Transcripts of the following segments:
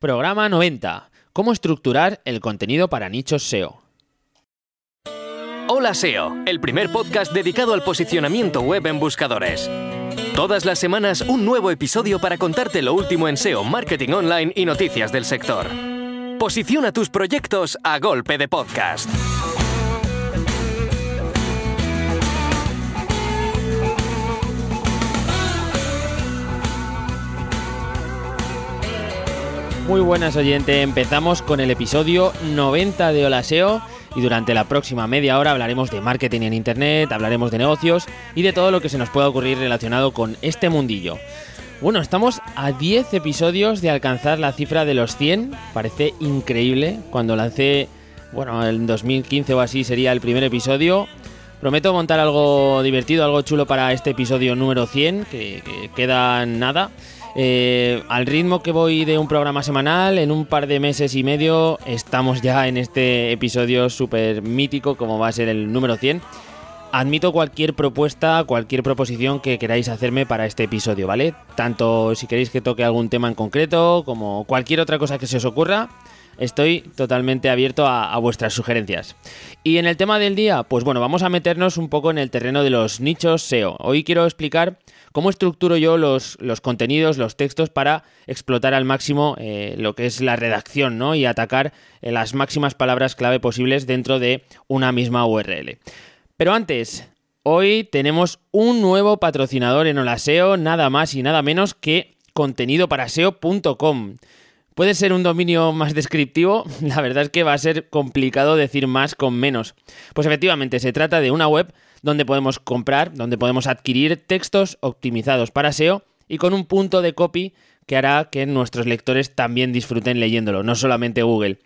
Programa 90. ¿Cómo estructurar el contenido para nichos SEO? Hola SEO, el primer podcast dedicado al posicionamiento web en buscadores. Todas las semanas un nuevo episodio para contarte lo último en SEO, marketing online y noticias del sector. Posiciona tus proyectos a golpe de podcast. Muy buenas oyente, empezamos con el episodio 90 de Hola SEO y durante la próxima media hora hablaremos de marketing en internet, hablaremos de negocios y de todo lo que se nos pueda ocurrir relacionado con este mundillo. Bueno, estamos a 10 episodios de alcanzar la cifra de los 100, parece increíble, cuando lancé, bueno, en 2015 o así sería el primer episodio. Prometo montar algo divertido, algo chulo para este episodio número 100, que, que queda nada. Eh, al ritmo que voy de un programa semanal, en un par de meses y medio estamos ya en este episodio súper mítico como va a ser el número 100. Admito cualquier propuesta, cualquier proposición que queráis hacerme para este episodio, ¿vale? Tanto si queréis que toque algún tema en concreto como cualquier otra cosa que se os ocurra. Estoy totalmente abierto a, vuestras sugerencias. Y en el tema del día, pues bueno, vamos a meternos un poco en el terreno de los nichos SEO. Hoy quiero explicar cómo estructuro yo los, los contenidos, los textos para explotar al máximo eh, lo que es la redacción ¿no? y atacar eh, las máximas palabras clave posibles dentro de una misma URL. Pero antes, hoy tenemos un nuevo patrocinador en Holaseo, nada más y nada menos que contenidoparaseo.com. Puede ser un dominio más descriptivo, la verdad es que va a ser complicado decir más con menos. Pues efectivamente, se trata de una web donde podemos comprar, donde podemos adquirir textos optimizados para SEO y con un punto de copy que hará que nuestros lectores también disfruten leyéndolo, no solamente Google.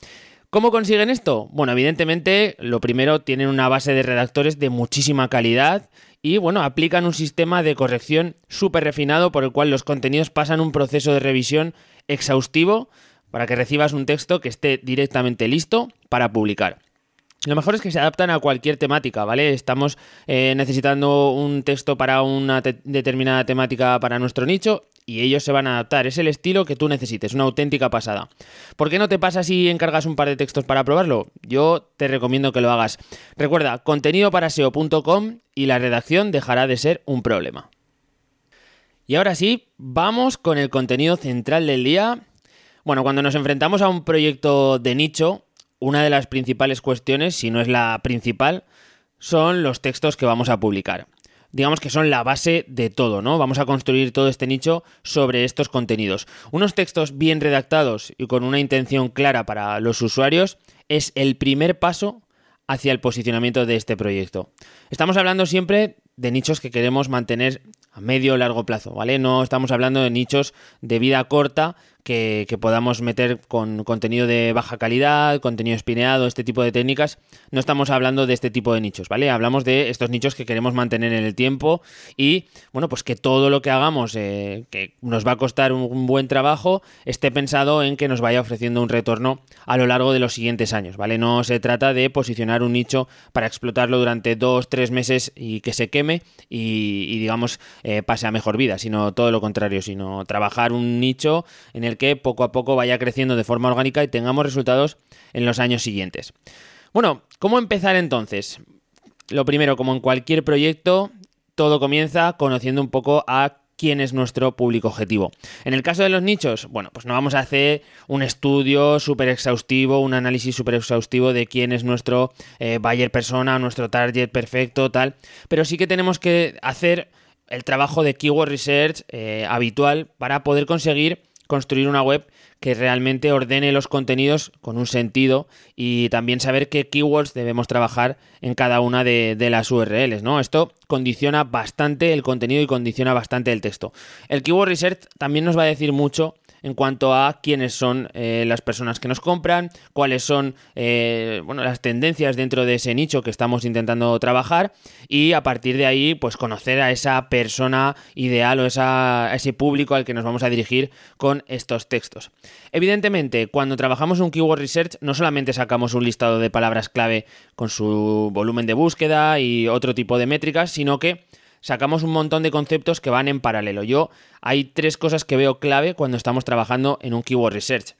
¿Cómo consiguen esto? Bueno, evidentemente, lo primero, tienen una base de redactores de muchísima calidad y, bueno, aplican un sistema de corrección súper refinado por el cual los contenidos pasan un proceso de revisión exhaustivo para que recibas un texto que esté directamente listo para publicar. Lo mejor es que se adaptan a cualquier temática, ¿vale? Estamos eh, necesitando un texto para una te determinada temática para nuestro nicho y ellos se van a adaptar. Es el estilo que tú necesites, una auténtica pasada. ¿Por qué no te pasa si encargas un par de textos para probarlo? Yo te recomiendo que lo hagas. Recuerda, contenidoparaseo.com y la redacción dejará de ser un problema. Y ahora sí, vamos con el contenido central del día. Bueno, cuando nos enfrentamos a un proyecto de nicho, una de las principales cuestiones, si no es la principal, son los textos que vamos a publicar. Digamos que son la base de todo, ¿no? Vamos a construir todo este nicho sobre estos contenidos. Unos textos bien redactados y con una intención clara para los usuarios es el primer paso hacia el posicionamiento de este proyecto. Estamos hablando siempre de nichos que queremos mantener a medio o largo plazo, ¿vale? No estamos hablando de nichos de vida corta que, podamos meter con contenido de baja calidad, contenido espineado, este tipo de técnicas. No estamos hablando de este tipo de nichos, ¿vale? Hablamos de estos nichos que queremos mantener en el tiempo y, bueno, pues que todo lo que hagamos, eh, que nos va a costar un, buen trabajo, esté pensado en que nos vaya ofreciendo un retorno a lo largo de los siguientes años, ¿vale? No se trata de posicionar un nicho para explotarlo durante dos, tres meses y que se queme y, y digamos, eh, pase a mejor vida, sino todo lo contrario, sino trabajar un nicho en el que poco a poco vaya creciendo de forma orgánica y tengamos resultados en los años siguientes. Bueno, ¿cómo empezar entonces? Lo primero, como en cualquier proyecto, todo comienza conociendo un poco a quién es nuestro público objetivo. En el caso de los nichos, bueno, pues no vamos a hacer un estudio súper exhaustivo, un análisis súper exhaustivo de quién es nuestro eh, buyer persona, nuestro target perfecto, tal, pero sí que tenemos que hacer el trabajo de keyword research eh, habitual para poder conseguir construir una web que realmente ordene los contenidos con un sentido y también saber qué keywords debemos trabajar en cada una de, las URLs, ¿no? Esto condiciona bastante el contenido y condiciona bastante el texto. El keyword research también nos va a decir mucho en cuanto a quiénes son eh, las personas que nos compran, cuáles son eh, bueno, las tendencias dentro de ese nicho que estamos intentando trabajar y a partir de ahí pues conocer a esa persona ideal o a ese público al que nos vamos a dirigir con estos textos. Evidentemente, cuando trabajamos un keyword research no solamente sacamos un listado de palabras clave con su volumen de búsqueda y otro tipo de métricas, sino que sacamos un montón de conceptos que van en paralelo. Yo hay tres cosas que veo clave cuando estamos trabajando en un keyword research.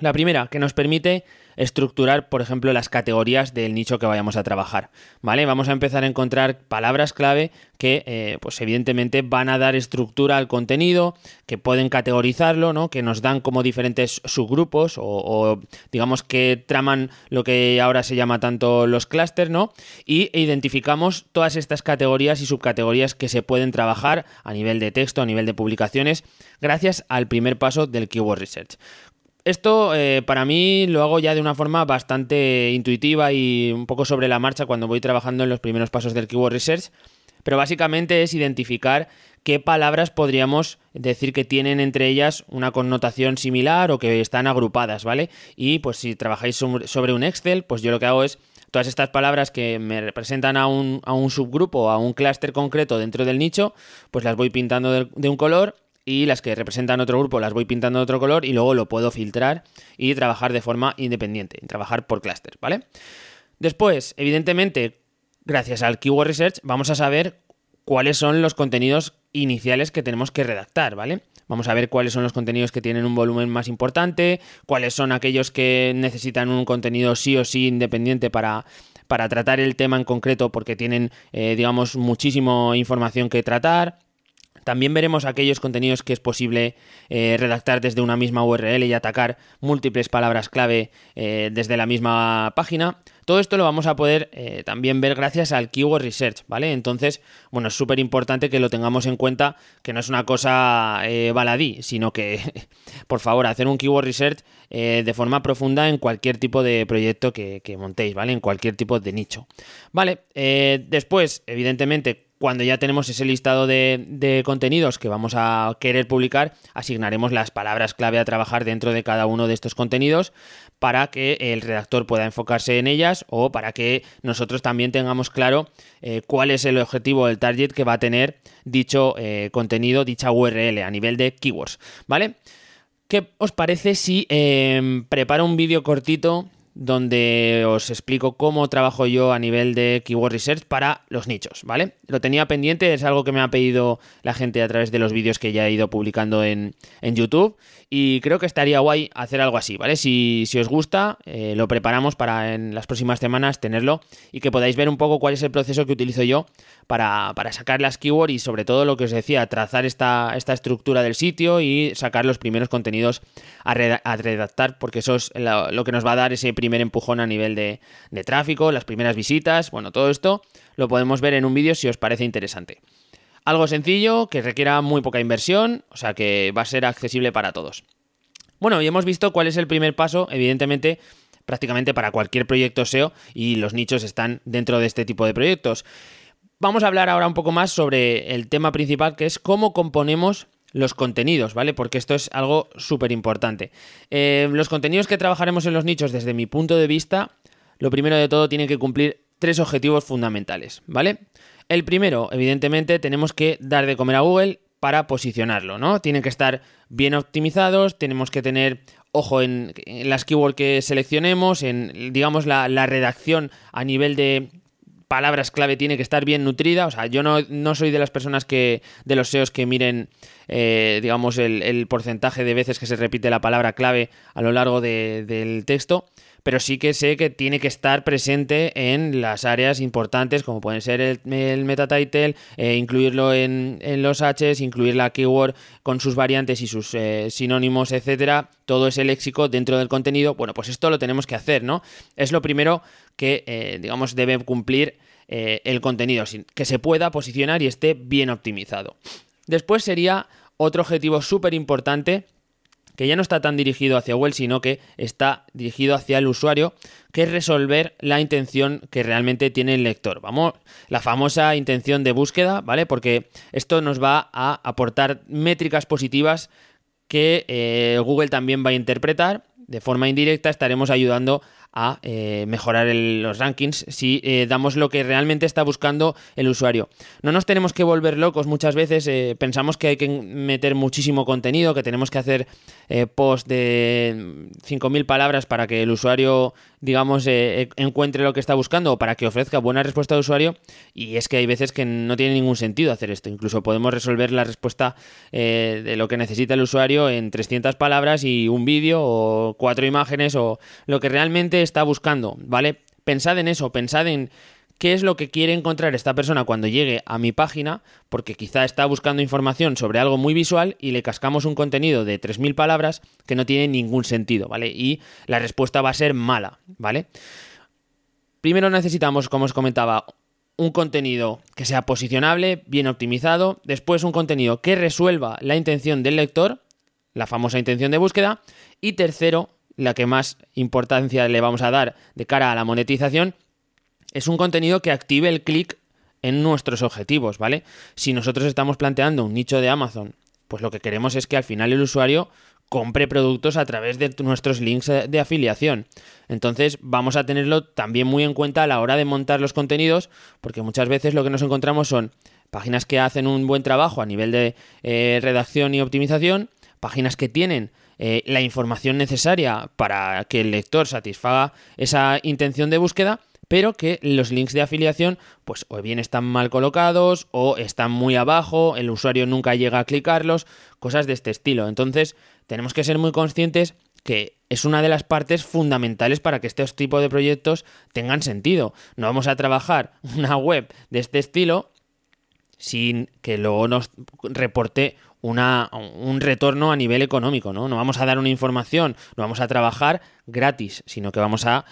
La primera, que nos permite estructurar, por ejemplo, las categorías del nicho que vayamos a trabajar. ¿Vale? Vamos a empezar a encontrar palabras clave que, eh, pues evidentemente, van a dar estructura al contenido, que pueden categorizarlo, ¿no? Que nos dan como diferentes subgrupos o, digamos que traman lo que ahora se llama tanto los clústeres, ¿no? Y identificamos todas estas categorías y subcategorías que se pueden trabajar a nivel de texto, a nivel de publicaciones, gracias al primer paso del Keyword Research. Esto eh, para mí lo hago ya de una forma bastante intuitiva y un poco sobre la marcha cuando voy trabajando en los primeros pasos del Keyword Research, pero básicamente es identificar qué palabras podríamos decir que tienen entre ellas una connotación similar o que están agrupadas, ¿vale? Y pues si trabajáis sobre un Excel, pues yo lo que hago es todas estas palabras que me representan a un, a un subgrupo a un clúster concreto dentro del nicho, pues las voy pintando de un color y las que representan otro grupo las voy pintando de otro color y luego lo puedo filtrar y trabajar de forma independiente, trabajar por clúster, ¿vale? Después, evidentemente, gracias al Keyword Research vamos a saber cuáles son los contenidos iniciales que tenemos que redactar, ¿vale? Vamos a ver cuáles son los contenidos que tienen un volumen más importante, cuáles son aquellos que necesitan un contenido sí o sí independiente para, para tratar el tema en concreto porque tienen, eh, digamos, muchísima información que tratar. También veremos aquellos contenidos que es posible eh, redactar desde una misma URL y atacar múltiples palabras clave eh, desde la misma página. Todo esto lo vamos a poder eh, también ver gracias al Keyword Research, ¿vale? Entonces, bueno, es súper importante que lo tengamos en cuenta, que no es una cosa baladí, sino que, por favor, hacer un Keyword Research de forma profunda en cualquier tipo de proyecto que, que, montéis, ¿vale? En cualquier tipo de nicho. Vale, después, evidentemente, cuando ya tenemos ese listado de, contenidos que vamos a querer publicar, asignaremos las palabras clave a trabajar dentro de cada uno de estos contenidos para que el redactor pueda enfocarse en ellas o para que nosotros también tengamos claro eh, cuál es el objetivo del target que va a tener dicho eh, contenido, dicha URL a nivel de keywords, ¿vale? ¿Qué os parece si em, preparo un vídeo cortito donde os explico cómo trabajo yo a nivel de Keyword Research para los nichos, ¿vale? Lo tenía pendiente, es algo que me ha pedido la gente a través de los vídeos que ya he ido publicando en, YouTube y creo que estaría guay hacer algo así, ¿vale? Si, os gusta, eh, lo preparamos para en las próximas semanas tenerlo y que podáis ver un poco cuál es el proceso que utilizo yo para, sacar las keywords y sobre todo lo que os decía, trazar esta, estructura del sitio y sacar los primeros contenidos a, redactar porque eso es lo, que nos va a dar ese primer primer empujón a nivel de, tráfico, las primeras visitas, bueno, todo esto lo podemos ver en un vídeo si os parece interesante. Algo sencillo, que requiera muy poca inversión, o sea que va a ser accesible para todos. Bueno, y hemos visto cuál es el primer paso, evidentemente, prácticamente para cualquier proyecto SEO y los nichos están dentro de este tipo de proyectos. Vamos a hablar ahora un poco más sobre el tema principal, que es cómo componemos los contenidos, ¿vale? Porque esto es algo súper importante. Eh, los contenidos que trabajaremos en los nichos, desde mi punto de vista, lo primero de todo tiene que cumplir tres objetivos fundamentales, ¿vale? El primero, evidentemente, tenemos que dar de comer a Google para posicionarlo, ¿no? Tienen que estar bien optimizados, tenemos que tener ojo en, las keywords que seleccionemos, en, digamos, la redacción a nivel de palabras clave tiene que estar bien nutrida. O sea, yo no, no soy de las personas que, de los SEOs que miren, eh, digamos, el, porcentaje de veces que se repite la palabra clave a lo largo del texto pero sí que sé que tiene que estar presente en las áreas importantes, como pueden ser el, meta title, eh, incluirlo en, los Hs, incluir la keyword con sus variantes y sus eh, sinónimos, etcétera, todo ese léxico dentro del contenido. Bueno, pues esto lo tenemos que hacer, ¿no? Es lo primero que, eh, digamos, debe cumplir el contenido, que se pueda posicionar y esté bien optimizado. Después sería otro objetivo súper importante que ya no está tan dirigido hacia Google, sino que está dirigido hacia el usuario, que es resolver la intención que realmente tiene el lector. Vamos, la famosa intención de búsqueda, ¿vale? Porque esto nos va a aportar métricas positivas que eh, Google también va a interpretar. De forma indirecta estaremos ayudando a eh, mejorar los rankings si eh, damos lo que realmente está buscando el usuario. No nos tenemos que volver locos muchas veces, eh, pensamos que hay que meter muchísimo contenido, que tenemos que hacer post de 5.000 palabras para que el usuario digamos, encuentre lo que está buscando o para que ofrezca buena respuesta al usuario. Y es que hay veces que no tiene ningún sentido hacer esto. Incluso podemos resolver la respuesta de lo que necesita el usuario en 300 palabras y un vídeo o cuatro imágenes o lo que realmente está buscando, ¿vale? Pensad en eso, pensad en qué es lo que quiere encontrar esta persona cuando llegue a mi página, porque quizá está buscando información sobre algo muy visual y le cascamos un contenido de 3.000 palabras que no tiene ningún sentido, ¿vale? Y la respuesta va a ser mala, ¿vale? Primero necesitamos, como os comentaba, un contenido que sea posicionable, bien optimizado, después un contenido que resuelva la intención del lector, la famosa intención de búsqueda, y tercero, la que más importancia le vamos a dar de cara a la monetización, es un contenido que active el clic en nuestros objetivos, ¿vale? Si nosotros estamos planteando un nicho de Amazon, pues lo que queremos es que al final el usuario compre productos a través de nuestros links de afiliación. Entonces vamos a tenerlo también muy en cuenta a la hora de montar los contenidos, porque muchas veces lo que nos encontramos son páginas que hacen un buen trabajo a nivel de eh, redacción y optimización, páginas que tienen eh, la información necesaria para que el lector satisfaga esa intención de búsqueda, pero que los links de afiliación pues o bien están mal colocados o están muy abajo, el usuario nunca llega a clicarlos, cosas de este estilo. Entonces tenemos que ser muy conscientes que es una de las partes fundamentales para que este tipo de proyectos tengan sentido. No vamos a trabajar una web de este estilo sin que luego nos reporte una, un retorno a nivel económico, ¿no? No vamos a dar una información, no vamos a trabajar gratis, sino que vamos a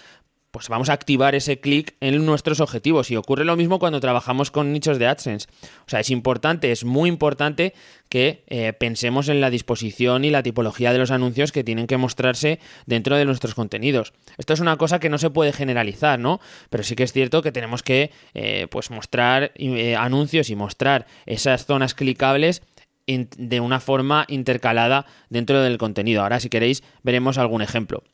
pues vamos a activar ese clic en nuestros objetivos. Y ocurre lo mismo cuando trabajamos con nichos de AdSense. O sea, es importante, es muy importante que eh, pensemos en la disposición y la tipología de los anuncios que tienen que mostrarse dentro de nuestros contenidos. Esto es una cosa que no se puede generalizar, ¿no? Pero sí que es cierto que tenemos que eh, pues mostrar eh, anuncios y mostrar esas zonas clicables de una forma intercalada dentro del contenido. Ahora, si queréis, veremos algún ejemplo.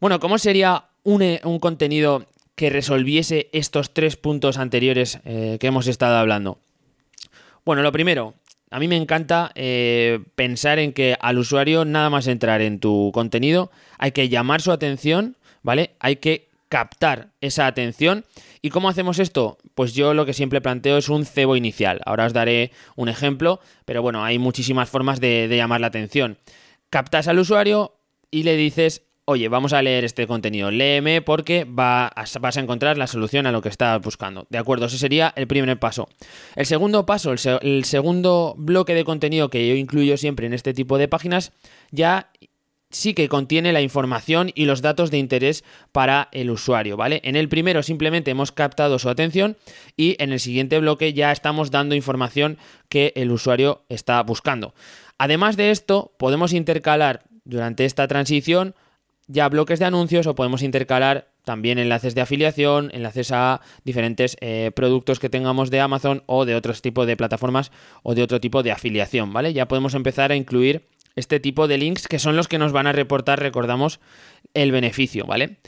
Bueno, ¿cómo sería un, contenido que resolviese estos tres puntos anteriores eh, que hemos estado hablando? Bueno, lo primero, a mí me encanta eh, pensar en que al usuario nada más entrar en tu contenido hay que llamar su atención, ¿vale? Hay que captar esa atención. ¿Y cómo hacemos esto? Pues yo lo que siempre planteo es un cebo inicial. Ahora os daré un ejemplo, pero bueno, hay muchísimas formas de, de llamar la atención. Captas al usuario y le dices oye, vamos a leer este contenido, léeme porque vas a encontrar la solución a lo que estás buscando. De acuerdo, ese sería el primer paso. El segundo paso, el, segundo bloque de contenido que yo incluyo siempre en este tipo de páginas, ya sí que contiene la información y los datos de interés para el usuario, ¿vale? En el primero simplemente hemos captado su atención y en el siguiente bloque ya estamos dando información que el usuario está buscando. Además de esto, podemos intercalar durante esta transición ya bloques de anuncios o podemos intercalar también enlaces de afiliación, enlaces a diferentes eh, productos que tengamos de Amazon o de otros tipos de plataformas o de otro tipo de afiliación, ¿vale? Ya podemos empezar a incluir este tipo de links que son los que nos van a reportar, recordamos, el beneficio, ¿vale?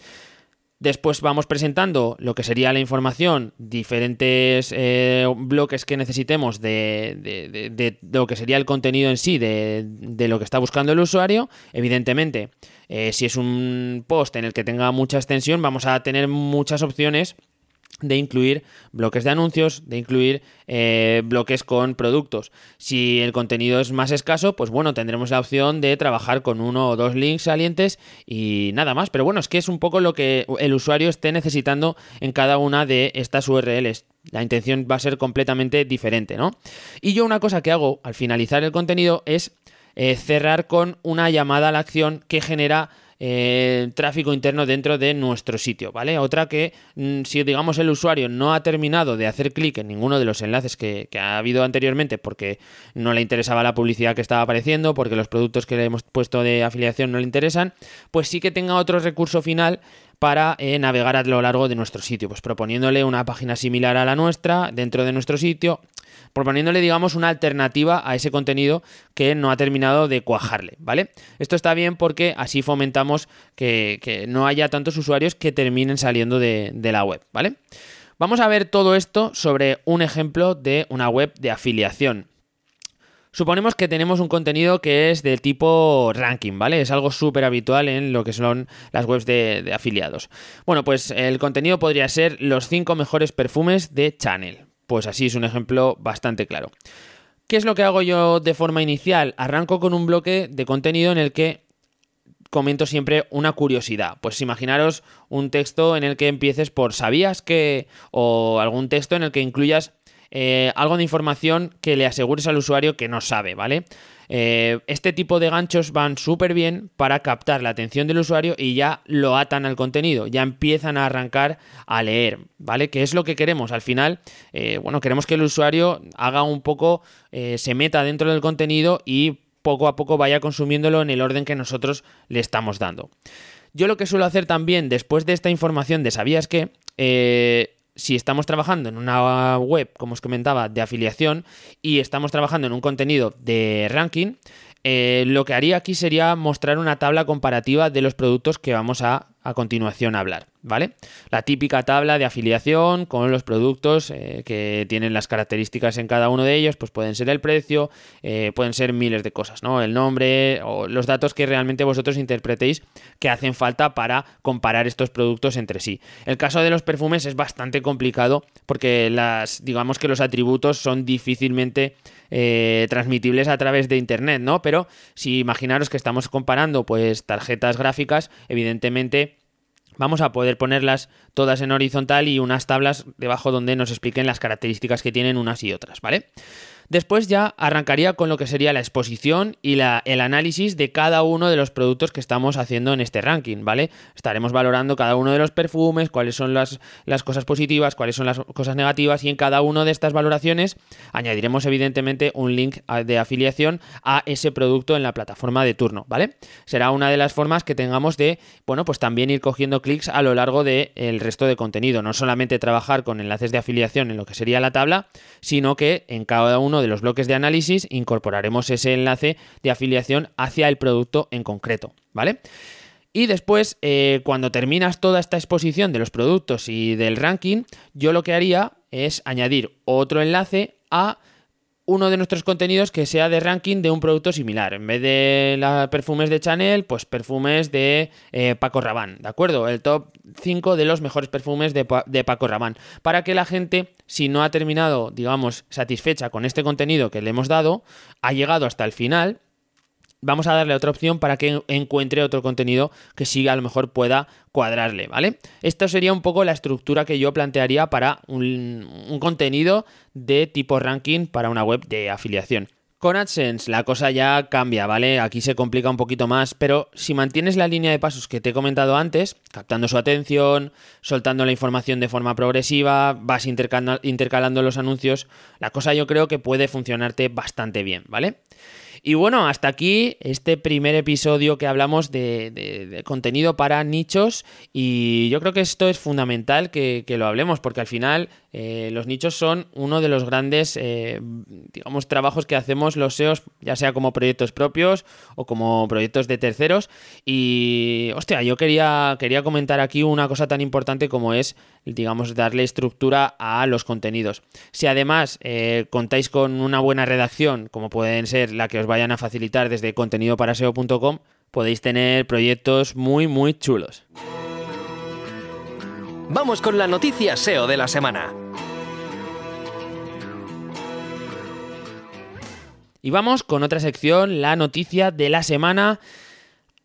Después vamos presentando lo que sería la información, diferentes eh, bloques que necesitemos de, lo que sería el contenido en sí, de, lo que está buscando el usuario. Evidentemente, eh, si es un post en el que tenga mucha extensión, vamos a tener muchas opciones de incluir bloques de anuncios, de incluir eh, bloques con productos. Si el contenido es más escaso, pues bueno, tendremos la opción de trabajar con uno o dos links salientes y nada más. Pero bueno, es que es un poco lo que el usuario esté necesitando en cada una de estas URLs. La intención va a ser completamente diferente, ¿no? Y yo una cosa que hago al finalizar el contenido es eh, cerrar con una llamada a la acción que genera eh, tráfico interno dentro de nuestro sitio, ¿vale? Otra que mm, si digamos el usuario no ha terminado de hacer clic en ninguno de los enlaces que, ha habido anteriormente porque no le interesaba la publicidad que estaba apareciendo, porque los productos que le hemos puesto de afiliación no le interesan, pues sí que tenga otro recurso final para eh, navegar a lo largo de nuestro sitio, pues proponiéndole una página similar a la nuestra dentro de nuestro sitio, proponiéndole, digamos, una alternativa a ese contenido que no ha terminado de cuajarle, ¿vale? Esto está bien porque así fomentamos que, no haya tantos usuarios que terminen saliendo de, de la web, ¿vale? Vamos a ver todo esto sobre un ejemplo de una web de afiliación. Suponemos que tenemos un contenido que es de tipo ranking, ¿vale? Es algo súper habitual en lo que son las webs de, afiliados. Bueno, pues el contenido podría ser los 5 mejores perfumes de Channel. Pues así es un ejemplo bastante claro. ¿Qué es lo que hago yo de forma inicial? Arranco con un bloque de contenido en el que comento siempre una curiosidad. Pues imaginaros un texto en el que empieces por ¿sabías que? o algún texto en el que incluyas eh, algo de información que le asegures al usuario que no sabe, ¿vale? Eh, este tipo de ganchos van súper bien para captar la atención del usuario y ya lo atan al contenido, ya empiezan a arrancar a leer, ¿vale? Que es lo que queremos. Al final, eh, bueno, queremos que el usuario haga un poco, se meta dentro del contenido y poco a poco vaya consumiéndolo en el orden que nosotros le estamos dando. Yo lo que suelo hacer también después de esta información de sabías que, si estamos trabajando en una web, como os comentaba, de afiliación y estamos trabajando en un contenido de ranking, eh, lo que haría aquí sería mostrar una tabla comparativa de los productos que vamos a a continuación hablar, ¿vale? La típica tabla de afiliación con los productos eh, que tienen las características en cada uno de ellos, pues pueden ser el precio, eh, pueden ser miles de cosas, ¿no? El nombre o los datos que realmente vosotros interpretéis que hacen falta para comparar estos productos entre sí. El caso de los perfumes es bastante complicado porque las, digamos que los atributos son difícilmente eh, transmitibles a través de internet, ¿no? Pero si imaginaros que estamos comparando pues tarjetas gráficas, evidentemente vamos a poder ponerlas todas en horizontal y unas tablas debajo donde nos expliquen las características que tienen unas y otras, ¿vale? Después ya arrancaría con lo que sería la exposición y la, el análisis de cada uno de los productos que estamos haciendo en este ranking, ¿vale? Estaremos valorando cada uno de los perfumes, cuáles son las, cosas positivas, cuáles son las cosas negativas y en cada una de estas valoraciones añadiremos evidentemente un link de afiliación a ese producto en la plataforma de turno, ¿vale? Será una de las formas que tengamos de, bueno, pues también ir cogiendo clics a lo largo del el resto de contenido, no solamente trabajar con enlaces de afiliación en lo que sería la tabla, sino que en cada uno de los bloques de análisis incorporaremos ese enlace de afiliación hacia el producto en concreto, ¿vale? Y después, eh, cuando terminas toda esta exposición de los productos y del ranking, yo lo que haría es añadir otro enlace a uno de nuestros contenidos que sea de ranking de un producto similar. En vez de las perfumes de Chanel, pues perfumes de eh, Paco Rabanne, ¿de acuerdo? El top 5 de los mejores perfumes de, de, Paco Rabanne. Para que la gente, si no ha terminado, digamos, satisfecha con este contenido que le hemos dado, ha llegado hasta el final vamos a darle otra opción para que encuentre otro contenido que sí a lo mejor pueda cuadrarle, ¿vale? Esto sería un poco la estructura que yo plantearía para un, un contenido de tipo ranking para una web de afiliación. Con AdSense la cosa ya cambia, ¿vale? Aquí se complica un poquito más, pero si mantienes la línea de pasos que te he comentado antes, captando su atención, soltando la información de forma progresiva, vas intercalando los anuncios, la cosa yo creo que puede funcionarte bastante bien, ¿vale? Y bueno, hasta aquí este primer episodio que hablamos de, contenido para nichos y yo creo que esto es fundamental que, lo hablemos porque al final eh, los nichos son uno de los grandes, eh, digamos, trabajos que hacemos los SEOs, ya sea como proyectos propios o como proyectos de terceros. Y, hostia, yo quería, quería comentar aquí una cosa tan importante como es, digamos, darle estructura a los contenidos. Si además eh, contáis con una buena redacción, como pueden ser la que os vayan a facilitar desde contenidoparaseo.com, podéis tener proyectos muy, muy chulos. Vamos con la noticia SEO de la semana. Y vamos con otra sección, la noticia de la semana.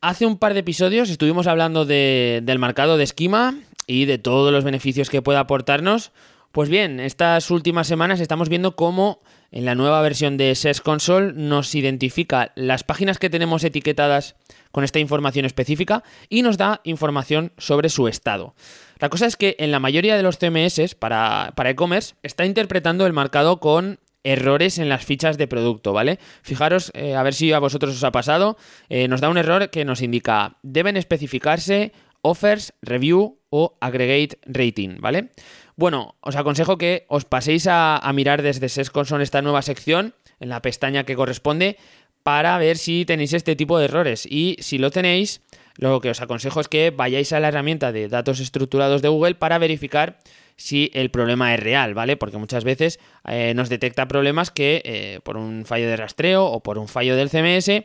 Hace un par de episodios estuvimos hablando del marcado de esquema y de todos los beneficios que puede aportarnos. Pues bien, estas últimas semanas estamos viendo cómo en la nueva versión de SES Console nos identifica las páginas que tenemos etiquetadas con esta información específica y nos da información sobre su estado. La cosa es que en la mayoría de los CMS para e-commerce está interpretando el marcado con errores en las fichas de producto, ¿vale? Fijaros, eh, a ver si a vosotros os ha pasado, eh, nos da un error que nos indica deben especificarse offers, review o aggregate rating, ¿vale? Bueno, os aconsejo que os paséis a, mirar desde SES Console esta nueva sección en la pestaña que corresponde para ver si tenéis este tipo de errores y si lo tenéis, lo que os aconsejo es que vayáis a la herramienta de datos estructurados de Google para verificar si el problema es real, ¿vale? Porque muchas veces eh, nos detecta problemas que eh, por un fallo de rastreo o por un fallo del CMS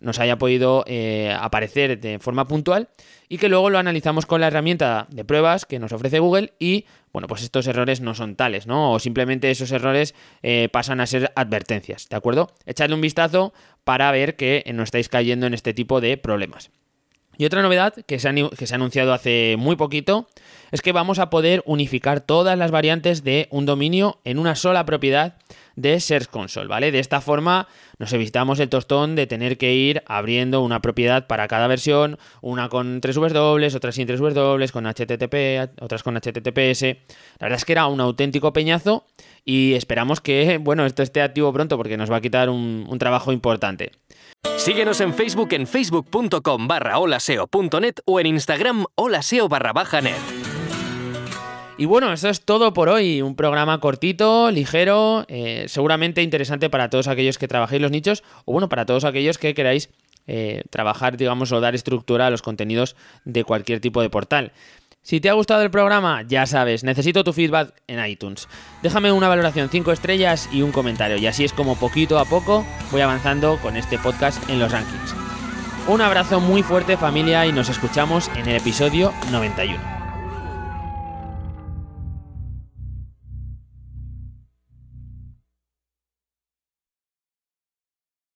nos haya podido eh, aparecer de forma puntual y que luego lo analizamos con la herramienta de pruebas que nos ofrece Google y bueno, pues estos errores no son tales, ¿no? O simplemente esos errores pasan a ser advertencias, ¿de acuerdo? Echadle un vistazo para ver que no estáis cayendo en este tipo de problemas. Y otra novedad que se, ha, anunciado hace muy poquito es que vamos a poder unificar todas las variantes de un dominio en una sola propiedad de Search Console, ¿vale? De esta forma nos evitamos el tostón de tener que ir abriendo una propiedad para cada versión, una con 3 W, otras sin 3 W, con HTTP, otras con HTTPS. La verdad es que era un auténtico peñazo y esperamos que, bueno, esto esté activo pronto porque nos va a quitar un trabajo importante. Síguenos en Facebook en facebook.com barra holaseo.net o en Instagram holaseo barra net. Y bueno, eso es todo por hoy. Un programa cortito, ligero, eh, seguramente interesante para todos aquellos que trabajéis los nichos o bueno, para todos aquellos que queráis eh, trabajar, digamos, o dar estructura a los contenidos de cualquier tipo de portal. Si te ha gustado el programa, ya sabes, necesito tu feedback en iTunes. Déjame una valoración 5 estrellas y un comentario, y así es como poquito a poco voy avanzando con este podcast en los rankings. Un abrazo muy fuerte familia y nos escuchamos en el episodio 91.